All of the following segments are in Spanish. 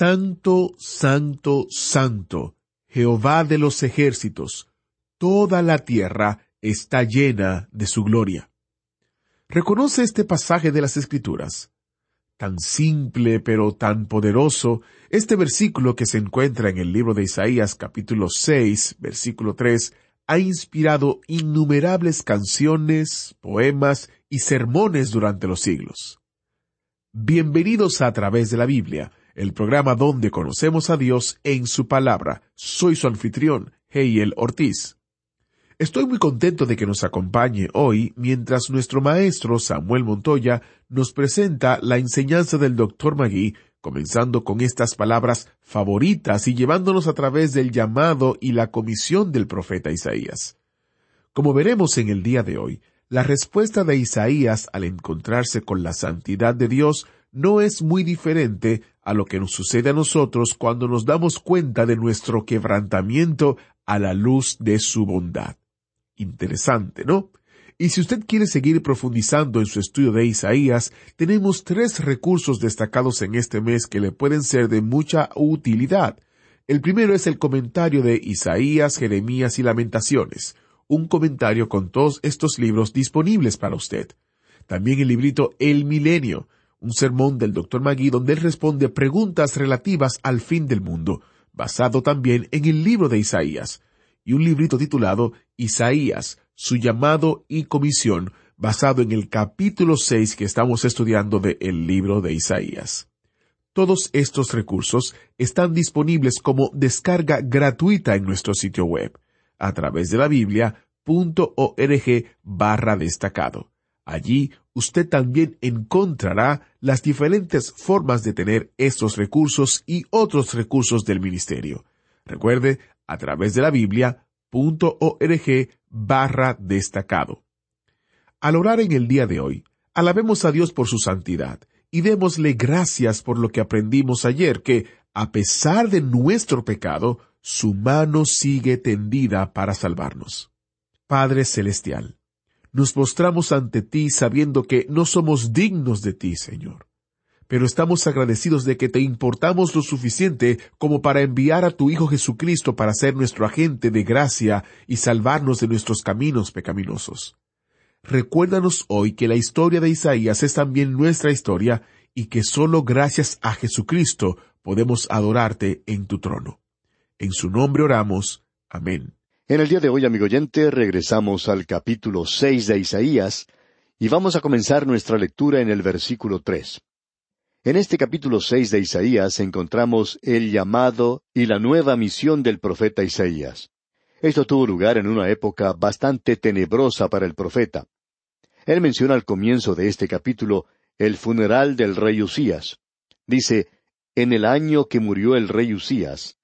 Santo, santo, santo, Jehová de los ejércitos, toda la tierra está llena de su gloria. ¿Reconoce este pasaje de las Escrituras? Tan simple pero tan poderoso, este versículo que se encuentra en el libro de Isaías capítulo 6, versículo 3, ha inspirado innumerables canciones, poemas y sermones durante los siglos. Bienvenidos a, a través de la Biblia, el programa donde conocemos a Dios en su palabra. Soy su anfitrión, Heiel Ortiz. Estoy muy contento de que nos acompañe hoy mientras nuestro maestro Samuel Montoya nos presenta la enseñanza del Dr. Magui, comenzando con estas palabras favoritas y llevándonos a través del llamado y la comisión del profeta Isaías. Como veremos en el día de hoy, la respuesta de Isaías al encontrarse con la santidad de Dios no es muy diferente a lo que nos sucede a nosotros cuando nos damos cuenta de nuestro quebrantamiento a la luz de su bondad. Interesante, ¿no? Y si usted quiere seguir profundizando en su estudio de Isaías, tenemos tres recursos destacados en este mes que le pueden ser de mucha utilidad. El primero es el comentario de Isaías, Jeremías y Lamentaciones, un comentario con todos estos libros disponibles para usted. También el librito El Milenio, un sermón del Dr. Magui donde él responde preguntas relativas al fin del mundo, basado también en el libro de Isaías y un librito titulado Isaías, su llamado y comisión, basado en el capítulo 6 que estamos estudiando de el libro de Isaías. Todos estos recursos están disponibles como descarga gratuita en nuestro sitio web, a través de la biblia.org barra destacado. Allí usted también encontrará las diferentes formas de tener estos recursos y otros recursos del ministerio. Recuerde, a través de la biblia.org barra destacado. Al orar en el día de hoy, alabemos a Dios por su santidad y démosle gracias por lo que aprendimos ayer, que, a pesar de nuestro pecado, su mano sigue tendida para salvarnos. Padre Celestial, nos postramos ante ti sabiendo que no somos dignos de ti, Señor pero estamos agradecidos de que te importamos lo suficiente como para enviar a tu Hijo Jesucristo para ser nuestro agente de gracia y salvarnos de nuestros caminos pecaminosos. Recuérdanos hoy que la historia de Isaías es también nuestra historia y que solo gracias a Jesucristo podemos adorarte en tu trono. En su nombre oramos. Amén. En el día de hoy, amigo oyente, regresamos al capítulo seis de Isaías y vamos a comenzar nuestra lectura en el versículo tres. En este capítulo seis de Isaías encontramos el llamado y la nueva misión del profeta Isaías. Esto tuvo lugar en una época bastante tenebrosa para el profeta. Él menciona al comienzo de este capítulo el funeral del rey Usías. Dice, en el año que murió el rey Usías.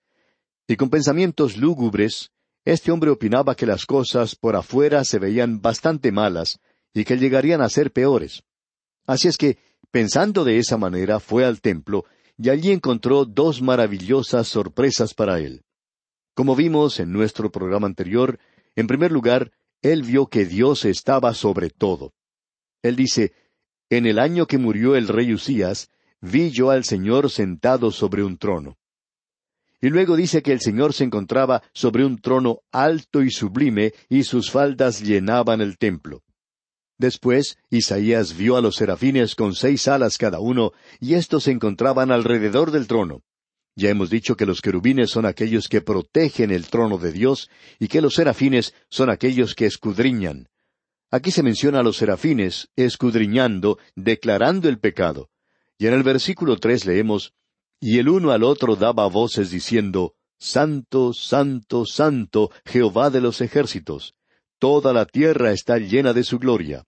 Y con pensamientos lúgubres, este hombre opinaba que las cosas por afuera se veían bastante malas y que llegarían a ser peores. Así es que Pensando de esa manera, fue al templo y allí encontró dos maravillosas sorpresas para él. Como vimos en nuestro programa anterior, en primer lugar, él vio que Dios estaba sobre todo. Él dice, En el año que murió el rey Usías, vi yo al Señor sentado sobre un trono. Y luego dice que el Señor se encontraba sobre un trono alto y sublime, y sus faldas llenaban el templo. Después, Isaías vio a los serafines con seis alas cada uno, y éstos se encontraban alrededor del trono. Ya hemos dicho que los querubines son aquellos que protegen el trono de Dios, y que los serafines son aquellos que escudriñan. Aquí se menciona a los serafines, escudriñando, declarando el pecado. Y en el versículo tres leemos, Y el uno al otro daba voces diciendo, Santo, Santo, Santo, Jehová de los ejércitos. Toda la tierra está llena de su gloria.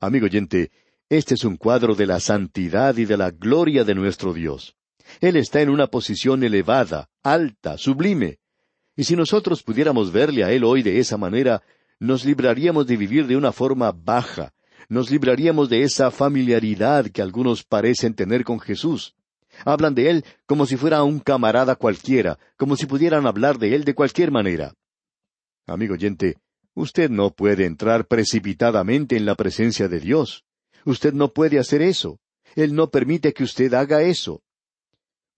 Amigo oyente, Este es un cuadro de la santidad y de la gloria de nuestro Dios. Él está en una posición elevada, alta, sublime. Y si nosotros pudiéramos verle a Él hoy de esa manera, nos libraríamos de vivir de una forma baja, nos libraríamos de esa familiaridad que algunos parecen tener con Jesús. Hablan de Él como si fuera un camarada cualquiera, como si pudieran hablar de Él de cualquier manera. Amigo oyente, usted no puede entrar precipitadamente en la presencia de Dios. Usted no puede hacer eso. Él no permite que usted haga eso.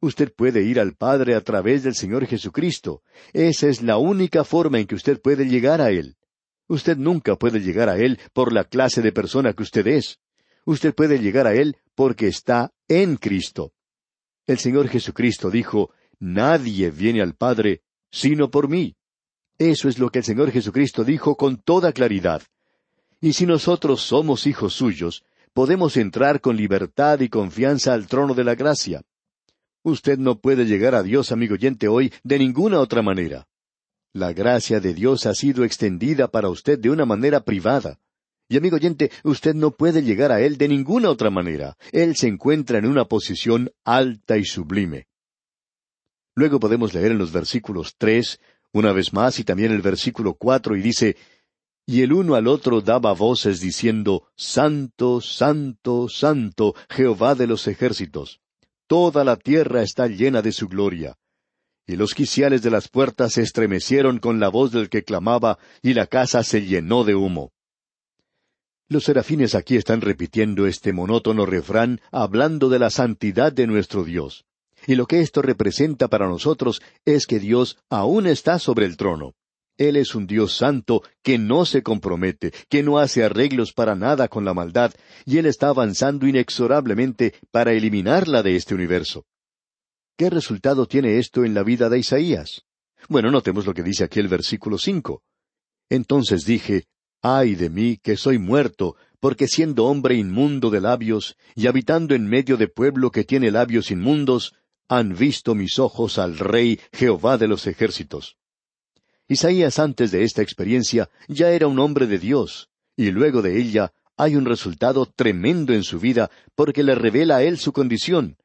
Usted puede ir al Padre a través del Señor Jesucristo. Esa es la única forma en que usted puede llegar a Él. Usted nunca puede llegar a Él por la clase de persona que usted es. Usted puede llegar a Él porque está en Cristo. El Señor Jesucristo dijo, Nadie viene al Padre sino por mí. Eso es lo que el Señor Jesucristo dijo con toda claridad. Y si nosotros somos hijos suyos, podemos entrar con libertad y confianza al trono de la gracia. Usted no puede llegar a Dios, amigo oyente, hoy de ninguna otra manera. La gracia de Dios ha sido extendida para usted de una manera privada. Y amigo oyente, usted no puede llegar a Él de ninguna otra manera. Él se encuentra en una posición alta y sublime. Luego podemos leer en los versículos tres, una vez más, y también el versículo cuatro, y dice, Y el uno al otro daba voces diciendo, Santo, Santo, Santo, Jehová de los ejércitos. Toda la tierra está llena de su gloria. Y los quiciales de las puertas se estremecieron con la voz del que clamaba, y la casa se llenó de humo. Los serafines aquí están repitiendo este monótono refrán hablando de la santidad de nuestro Dios. Y lo que esto representa para nosotros es que Dios aún está sobre el trono. Él es un Dios santo que no se compromete, que no hace arreglos para nada con la maldad, y Él está avanzando inexorablemente para eliminarla de este universo. ¿Qué resultado tiene esto en la vida de Isaías? Bueno, notemos lo que dice aquí el versículo cinco. Entonces dije, Ay de mí, que soy muerto, porque siendo hombre inmundo de labios, y habitando en medio de pueblo que tiene labios inmundos, han visto mis ojos al Rey Jehová de los ejércitos. Isaías antes de esta experiencia ya era un hombre de Dios, y luego de ella hay un resultado tremendo en su vida porque le revela a él su condición.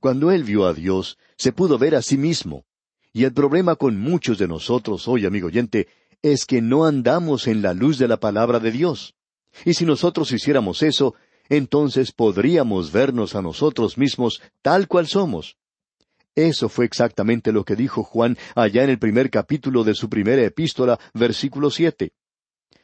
Cuando él vio a Dios, se pudo ver a sí mismo. Y el problema con muchos de nosotros hoy, amigo oyente, es que no andamos en la luz de la palabra de Dios. Y si nosotros hiciéramos eso, entonces podríamos vernos a nosotros mismos tal cual somos. Eso fue exactamente lo que dijo Juan allá en el primer capítulo de su primera epístola, versículo siete.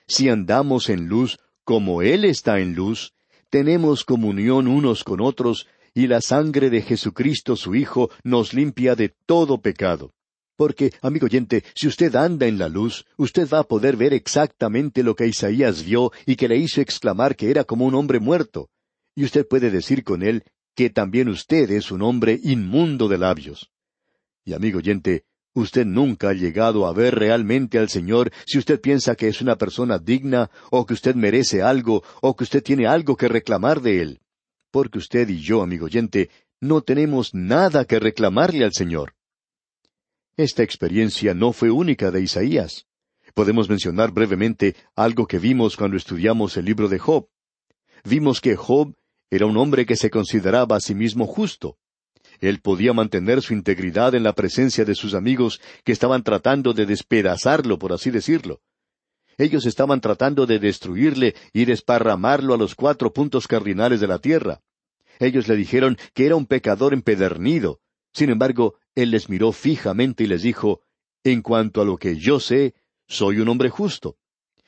Si andamos en luz como Él está en luz, tenemos comunión unos con otros, y la sangre de Jesucristo su Hijo nos limpia de todo pecado. Porque, amigo oyente, si usted anda en la luz, usted va a poder ver exactamente lo que Isaías vio y que le hizo exclamar que era como un hombre muerto. Y usted puede decir con él que también usted es un hombre inmundo de labios. Y amigo oyente, usted nunca ha llegado a ver realmente al Señor si usted piensa que es una persona digna, o que usted merece algo, o que usted tiene algo que reclamar de Él. Porque usted y yo, amigo oyente, no tenemos nada que reclamarle al Señor. Esta experiencia no fue única de Isaías. Podemos mencionar brevemente algo que vimos cuando estudiamos el libro de Job. Vimos que Job era un hombre que se consideraba a sí mismo justo. Él podía mantener su integridad en la presencia de sus amigos que estaban tratando de despedazarlo, por así decirlo. Ellos estaban tratando de destruirle y desparramarlo a los cuatro puntos cardinales de la tierra. Ellos le dijeron que era un pecador empedernido. Sin embargo, él les miró fijamente y les dijo, En cuanto a lo que yo sé, soy un hombre justo.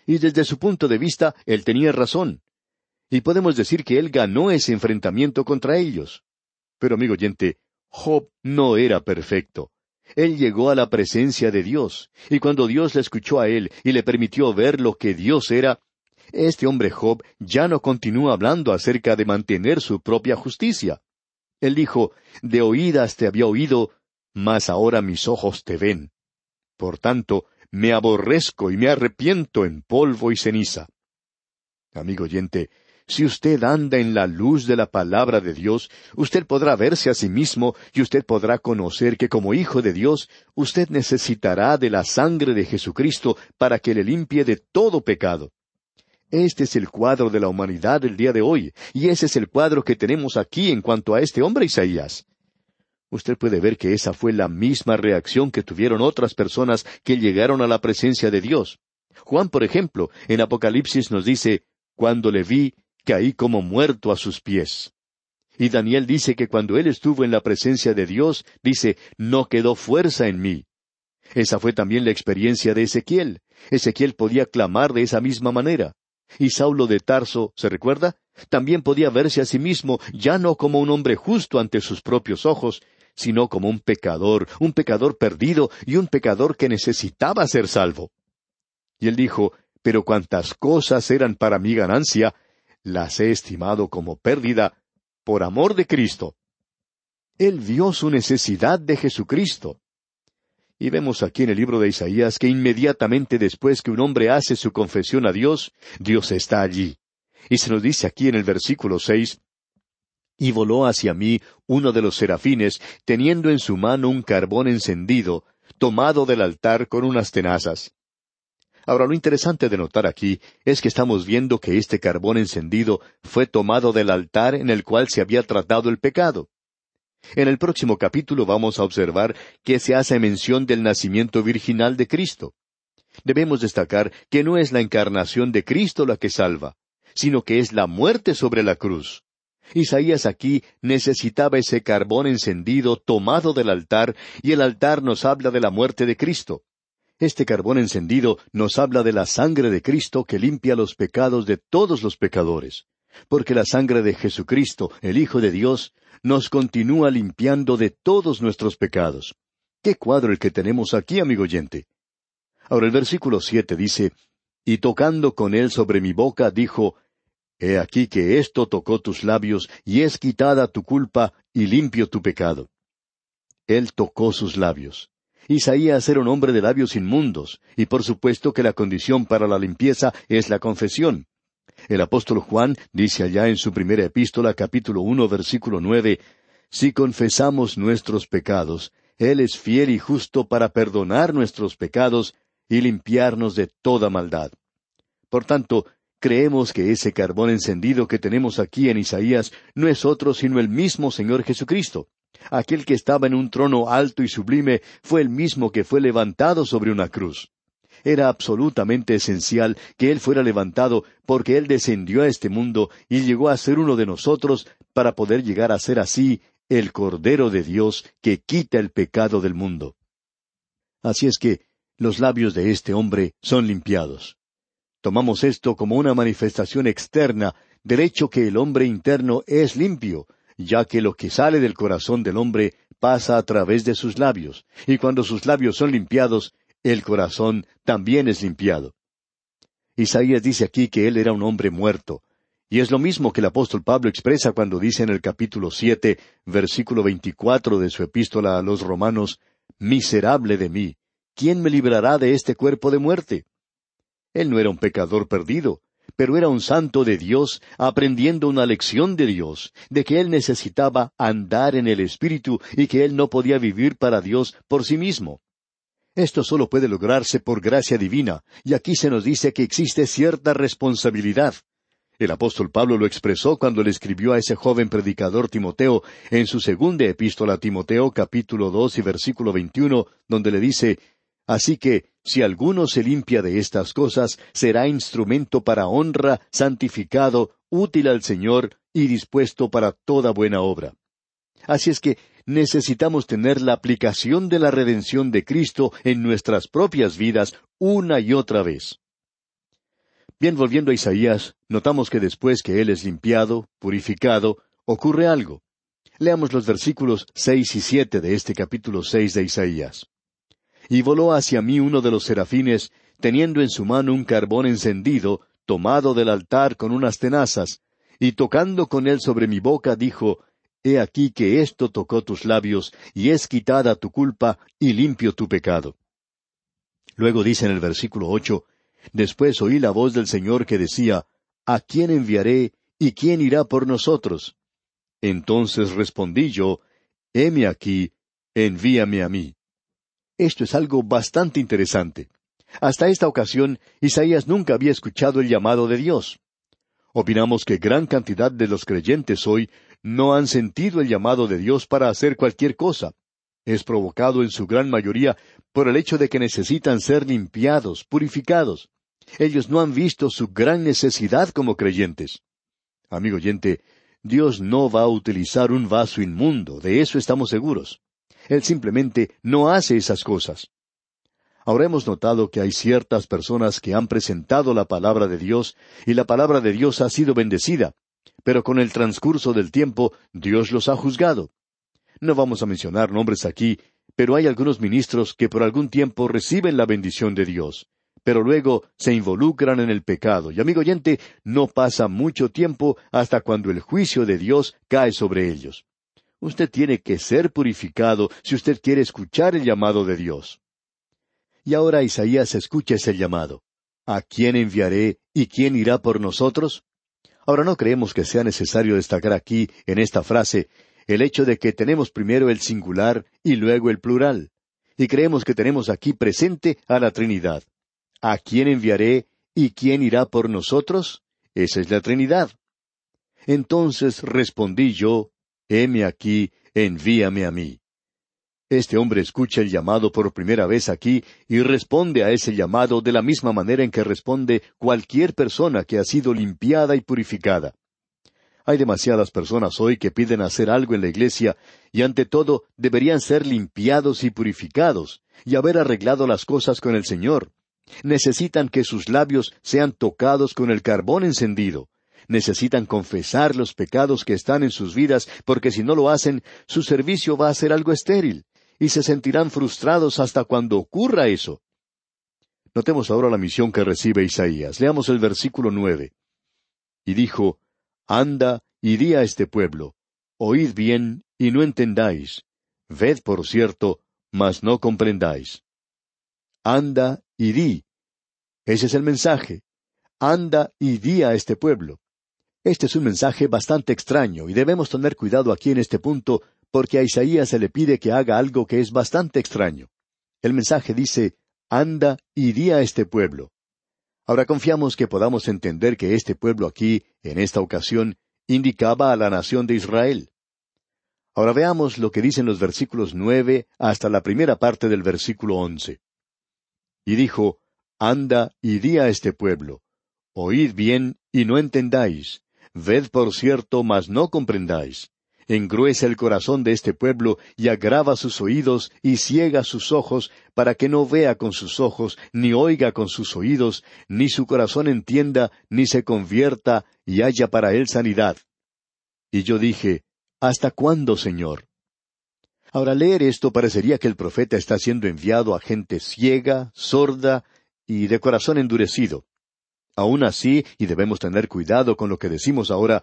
Y desde su punto de vista, él tenía razón. Y podemos decir que él ganó ese enfrentamiento contra ellos. Pero amigo oyente, Job no era perfecto. Él llegó a la presencia de Dios, y cuando Dios le escuchó a él y le permitió ver lo que Dios era, este hombre Job ya no continúa hablando acerca de mantener su propia justicia. Él dijo, De oídas te había oído, mas ahora mis ojos te ven. Por tanto, me aborrezco y me arrepiento en polvo y ceniza. Amigo oyente, si usted anda en la luz de la palabra de Dios, usted podrá verse a sí mismo y usted podrá conocer que como hijo de Dios, usted necesitará de la sangre de Jesucristo para que le limpie de todo pecado. Este es el cuadro de la humanidad del día de hoy, y ese es el cuadro que tenemos aquí en cuanto a este hombre Isaías. Usted puede ver que esa fue la misma reacción que tuvieron otras personas que llegaron a la presencia de Dios. Juan, por ejemplo, en Apocalipsis nos dice, Cuando le vi, caí como muerto a sus pies. Y Daniel dice que cuando él estuvo en la presencia de Dios, dice, no quedó fuerza en mí. Esa fue también la experiencia de Ezequiel. Ezequiel podía clamar de esa misma manera. Y Saulo de Tarso, ¿se recuerda? También podía verse a sí mismo ya no como un hombre justo ante sus propios ojos, sino como un pecador, un pecador perdido y un pecador que necesitaba ser salvo. Y él dijo, Pero cuantas cosas eran para mi ganancia, las he estimado como pérdida por amor de Cristo. Él vio su necesidad de Jesucristo. Y vemos aquí en el libro de Isaías que inmediatamente después que un hombre hace su confesión a Dios, Dios está allí. Y se nos dice aquí en el versículo seis, Y voló hacia mí uno de los serafines, teniendo en su mano un carbón encendido, tomado del altar con unas tenazas. Ahora, lo interesante de notar aquí es que estamos viendo que este carbón encendido fue tomado del altar en el cual se había tratado el pecado. En el próximo capítulo vamos a observar que se hace mención del nacimiento virginal de Cristo. Debemos destacar que no es la encarnación de Cristo la que salva, sino que es la muerte sobre la cruz. Isaías aquí necesitaba ese carbón encendido tomado del altar, y el altar nos habla de la muerte de Cristo. Este carbón encendido nos habla de la sangre de Cristo que limpia los pecados de todos los pecadores, porque la sangre de Jesucristo, el Hijo de Dios, nos continúa limpiando de todos nuestros pecados. Qué cuadro el que tenemos aquí, amigo oyente. Ahora el versículo siete dice, Y tocando con él sobre mi boca, dijo, He aquí que esto tocó tus labios, y es quitada tu culpa, y limpio tu pecado. Él tocó sus labios. Isaías era un hombre de labios inmundos, y por supuesto que la condición para la limpieza es la confesión. El apóstol Juan dice allá en su primera epístola capítulo uno versículo nueve Si confesamos nuestros pecados, Él es fiel y justo para perdonar nuestros pecados y limpiarnos de toda maldad. Por tanto, creemos que ese carbón encendido que tenemos aquí en Isaías no es otro sino el mismo Señor Jesucristo. Aquel que estaba en un trono alto y sublime fue el mismo que fue levantado sobre una cruz. Era absolutamente esencial que Él fuera levantado porque Él descendió a este mundo y llegó a ser uno de nosotros para poder llegar a ser así el Cordero de Dios que quita el pecado del mundo. Así es que los labios de este hombre son limpiados. Tomamos esto como una manifestación externa del hecho que el hombre interno es limpio, ya que lo que sale del corazón del hombre pasa a través de sus labios, y cuando sus labios son limpiados, el corazón también es limpiado. Isaías dice aquí que él era un hombre muerto, y es lo mismo que el apóstol Pablo expresa cuando dice en el capítulo siete, versículo veinticuatro de su epístola a los romanos, Miserable de mí, ¿quién me librará de este cuerpo de muerte? Él no era un pecador perdido, pero era un santo de Dios aprendiendo una lección de Dios, de que él necesitaba andar en el Espíritu y que él no podía vivir para Dios por sí mismo. Esto solo puede lograrse por gracia divina, y aquí se nos dice que existe cierta responsabilidad. El apóstol Pablo lo expresó cuando le escribió a ese joven predicador Timoteo en su segunda epístola a Timoteo capítulo dos y versículo veintiuno, donde le dice Así que, si alguno se limpia de estas cosas, será instrumento para honra, santificado, útil al Señor y dispuesto para toda buena obra. Así es que necesitamos tener la aplicación de la redención de Cristo en nuestras propias vidas una y otra vez. Bien, volviendo a Isaías, notamos que después que Él es limpiado, purificado, ocurre algo. Leamos los versículos seis y siete de este capítulo seis de Isaías y voló hacia mí uno de los serafines, teniendo en su mano un carbón encendido, tomado del altar con unas tenazas, y tocando con él sobre mi boca, dijo, He aquí que esto tocó tus labios, y es quitada tu culpa, y limpio tu pecado. Luego dice en el versículo ocho, Después oí la voz del Señor que decía, ¿A quién enviaré, y quién irá por nosotros? Entonces respondí yo, Heme aquí, envíame a mí. Esto es algo bastante interesante. Hasta esta ocasión, Isaías nunca había escuchado el llamado de Dios. Opinamos que gran cantidad de los creyentes hoy no han sentido el llamado de Dios para hacer cualquier cosa. Es provocado en su gran mayoría por el hecho de que necesitan ser limpiados, purificados. Ellos no han visto su gran necesidad como creyentes. Amigo oyente, Dios no va a utilizar un vaso inmundo, de eso estamos seguros. Él simplemente no hace esas cosas. Ahora hemos notado que hay ciertas personas que han presentado la palabra de Dios y la palabra de Dios ha sido bendecida, pero con el transcurso del tiempo Dios los ha juzgado. No vamos a mencionar nombres aquí, pero hay algunos ministros que por algún tiempo reciben la bendición de Dios, pero luego se involucran en el pecado. Y amigo oyente, no pasa mucho tiempo hasta cuando el juicio de Dios cae sobre ellos. Usted tiene que ser purificado si usted quiere escuchar el llamado de Dios. Y ahora Isaías escucha ese llamado. ¿A quién enviaré y quién irá por nosotros? Ahora no creemos que sea necesario destacar aquí, en esta frase, el hecho de que tenemos primero el singular y luego el plural. Y creemos que tenemos aquí presente a la Trinidad. ¿A quién enviaré y quién irá por nosotros? Esa es la Trinidad. Entonces respondí yo, heme aquí, envíame a mí. Este hombre escucha el llamado por primera vez aquí y responde a ese llamado de la misma manera en que responde cualquier persona que ha sido limpiada y purificada. Hay demasiadas personas hoy que piden hacer algo en la iglesia y ante todo deberían ser limpiados y purificados y haber arreglado las cosas con el Señor. Necesitan que sus labios sean tocados con el carbón encendido. Necesitan confesar los pecados que están en sus vidas porque si no lo hacen, su servicio va a ser algo estéril y se sentirán frustrados hasta cuando ocurra eso. Notemos ahora la misión que recibe Isaías. Leamos el versículo nueve. Y dijo, Anda y di a este pueblo, oíd bien y no entendáis, ved por cierto, mas no comprendáis. Anda y di. Ese es el mensaje. Anda y di a este pueblo. Este es un mensaje bastante extraño y debemos tener cuidado aquí en este punto porque a Isaías se le pide que haga algo que es bastante extraño. El mensaje dice, anda y di a este pueblo. Ahora confiamos que podamos entender que este pueblo aquí, en esta ocasión, indicaba a la nación de Israel. Ahora veamos lo que dicen los versículos nueve hasta la primera parte del versículo once. Y dijo, Anda y di a este pueblo, oíd bien y no entendáis, ved por cierto, mas no comprendáis engruesa el corazón de este pueblo y agrava sus oídos y ciega sus ojos para que no vea con sus ojos, ni oiga con sus oídos, ni su corazón entienda, ni se convierta y haya para él sanidad. Y yo dije, ¿Hasta cuándo, Señor? Ahora leer esto parecería que el profeta está siendo enviado a gente ciega, sorda y de corazón endurecido. Aun así, y debemos tener cuidado con lo que decimos ahora,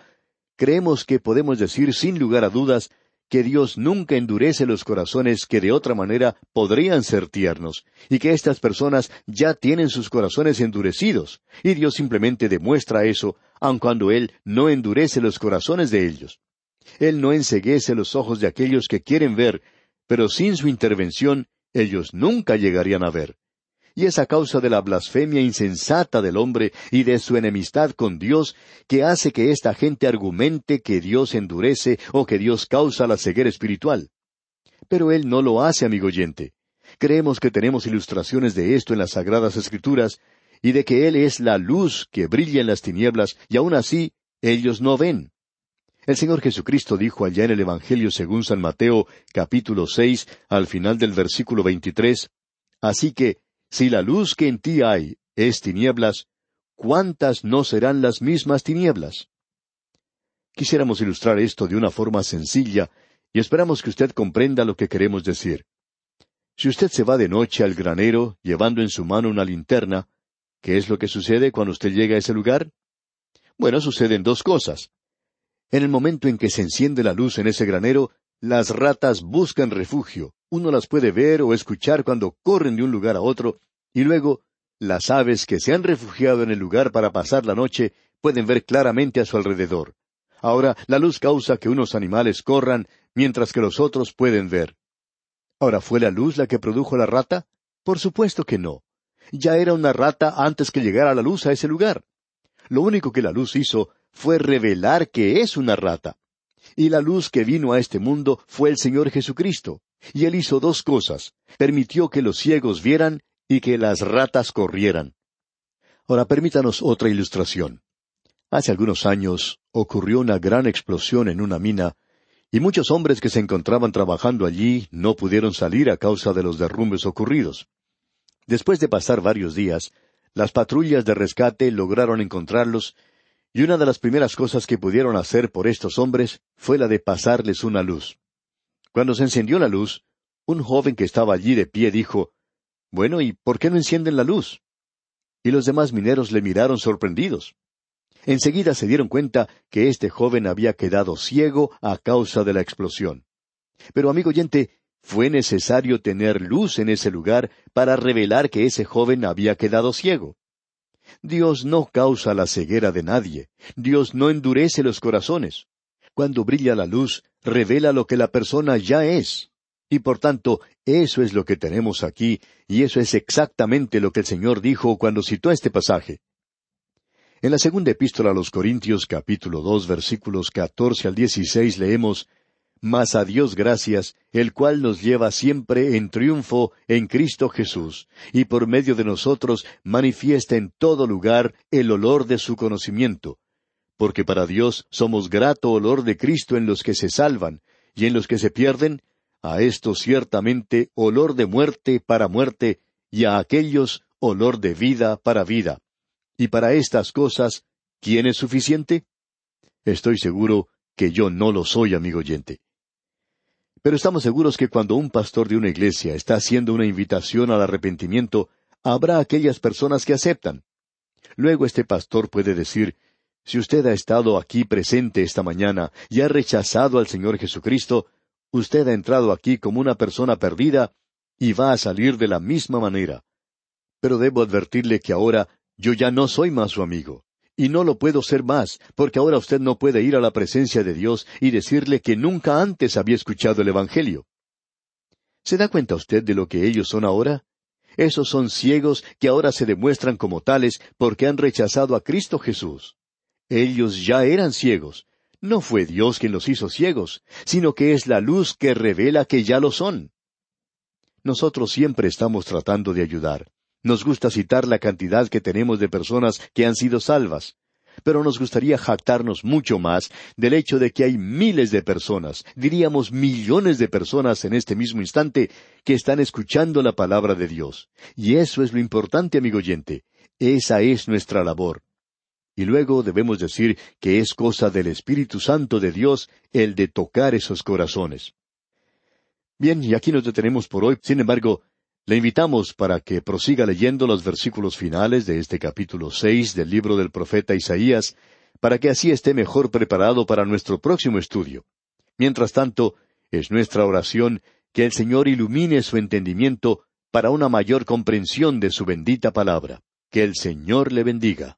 creemos que podemos decir sin lugar a dudas que Dios nunca endurece los corazones que de otra manera podrían ser tiernos, y que estas personas ya tienen sus corazones endurecidos, y Dios simplemente demuestra eso, aun cuando Él no endurece los corazones de ellos. Él no enseguece los ojos de aquellos que quieren ver, pero sin su intervención ellos nunca llegarían a ver y es a causa de la blasfemia insensata del hombre y de su enemistad con Dios que hace que esta gente argumente que Dios endurece o que Dios causa la ceguera espiritual. Pero Él no lo hace, amigo oyente. Creemos que tenemos ilustraciones de esto en las Sagradas Escrituras, y de que Él es la luz que brilla en las tinieblas, y aun así ellos no ven. El Señor Jesucristo dijo allá en el Evangelio según San Mateo, capítulo seis, al final del versículo veintitrés, Así que si la luz que en ti hay es tinieblas, ¿cuántas no serán las mismas tinieblas? Quisiéramos ilustrar esto de una forma sencilla y esperamos que usted comprenda lo que queremos decir. Si usted se va de noche al granero llevando en su mano una linterna, ¿qué es lo que sucede cuando usted llega a ese lugar? Bueno, suceden dos cosas. En el momento en que se enciende la luz en ese granero, las ratas buscan refugio, uno las puede ver o escuchar cuando corren de un lugar a otro, y luego las aves que se han refugiado en el lugar para pasar la noche pueden ver claramente a su alrededor. Ahora, la luz causa que unos animales corran, mientras que los otros pueden ver. Ahora, ¿fue la luz la que produjo la rata? Por supuesto que no. Ya era una rata antes que llegara la luz a ese lugar. Lo único que la luz hizo fue revelar que es una rata. Y la luz que vino a este mundo fue el Señor Jesucristo. Y él hizo dos cosas. Permitió que los ciegos vieran y que las ratas corrieran. Ahora permítanos otra ilustración. Hace algunos años ocurrió una gran explosión en una mina y muchos hombres que se encontraban trabajando allí no pudieron salir a causa de los derrumbes ocurridos. Después de pasar varios días, las patrullas de rescate lograron encontrarlos y una de las primeras cosas que pudieron hacer por estos hombres fue la de pasarles una luz. Cuando se encendió la luz, un joven que estaba allí de pie dijo, Bueno, ¿y por qué no encienden la luz? Y los demás mineros le miraron sorprendidos. Enseguida se dieron cuenta que este joven había quedado ciego a causa de la explosión. Pero amigo oyente, fue necesario tener luz en ese lugar para revelar que ese joven había quedado ciego. Dios no causa la ceguera de nadie. Dios no endurece los corazones. Cuando brilla la luz, revela lo que la persona ya es. Y por tanto, eso es lo que tenemos aquí, y eso es exactamente lo que el Señor dijo cuando citó este pasaje. En la segunda epístola a los Corintios capítulo dos versículos catorce al dieciséis leemos Mas a Dios gracias, el cual nos lleva siempre en triunfo en Cristo Jesús, y por medio de nosotros manifiesta en todo lugar el olor de su conocimiento. Porque para Dios somos grato olor de Cristo en los que se salvan, y en los que se pierden, a esto ciertamente olor de muerte para muerte, y a aquellos olor de vida para vida. Y para estas cosas, ¿quién es suficiente? Estoy seguro que yo no lo soy, amigo oyente. Pero estamos seguros que cuando un pastor de una iglesia está haciendo una invitación al arrepentimiento, habrá aquellas personas que aceptan. Luego este pastor puede decir, si usted ha estado aquí presente esta mañana y ha rechazado al Señor Jesucristo, usted ha entrado aquí como una persona perdida y va a salir de la misma manera. Pero debo advertirle que ahora yo ya no soy más su amigo. Y no lo puedo ser más, porque ahora usted no puede ir a la presencia de Dios y decirle que nunca antes había escuchado el Evangelio. ¿Se da cuenta usted de lo que ellos son ahora? Esos son ciegos que ahora se demuestran como tales porque han rechazado a Cristo Jesús. Ellos ya eran ciegos. No fue Dios quien los hizo ciegos, sino que es la luz que revela que ya lo son. Nosotros siempre estamos tratando de ayudar. Nos gusta citar la cantidad que tenemos de personas que han sido salvas, pero nos gustaría jactarnos mucho más del hecho de que hay miles de personas, diríamos millones de personas en este mismo instante, que están escuchando la palabra de Dios. Y eso es lo importante, amigo oyente. Esa es nuestra labor. Y luego debemos decir que es cosa del Espíritu Santo de Dios el de tocar esos corazones. Bien, y aquí nos detenemos por hoy. Sin embargo, le invitamos para que prosiga leyendo los versículos finales de este capítulo seis del libro del profeta Isaías, para que así esté mejor preparado para nuestro próximo estudio. Mientras tanto, es nuestra oración que el Señor ilumine su entendimiento para una mayor comprensión de su bendita palabra. Que el Señor le bendiga.